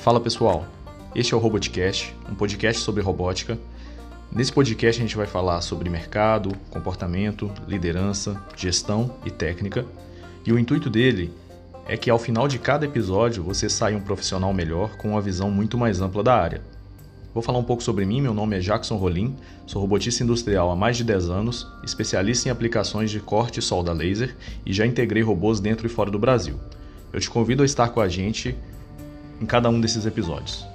Fala pessoal, este é o Robotcast, um podcast sobre robótica. Nesse podcast a gente vai falar sobre mercado, comportamento, liderança, gestão e técnica. E o intuito dele é que ao final de cada episódio você saia um profissional melhor com uma visão muito mais ampla da área. Vou falar um pouco sobre mim, meu nome é Jackson Rolim, sou robotista industrial há mais de 10 anos, especialista em aplicações de corte e solda laser e já integrei robôs dentro e fora do Brasil. Eu te convido a estar com a gente em cada um desses episódios.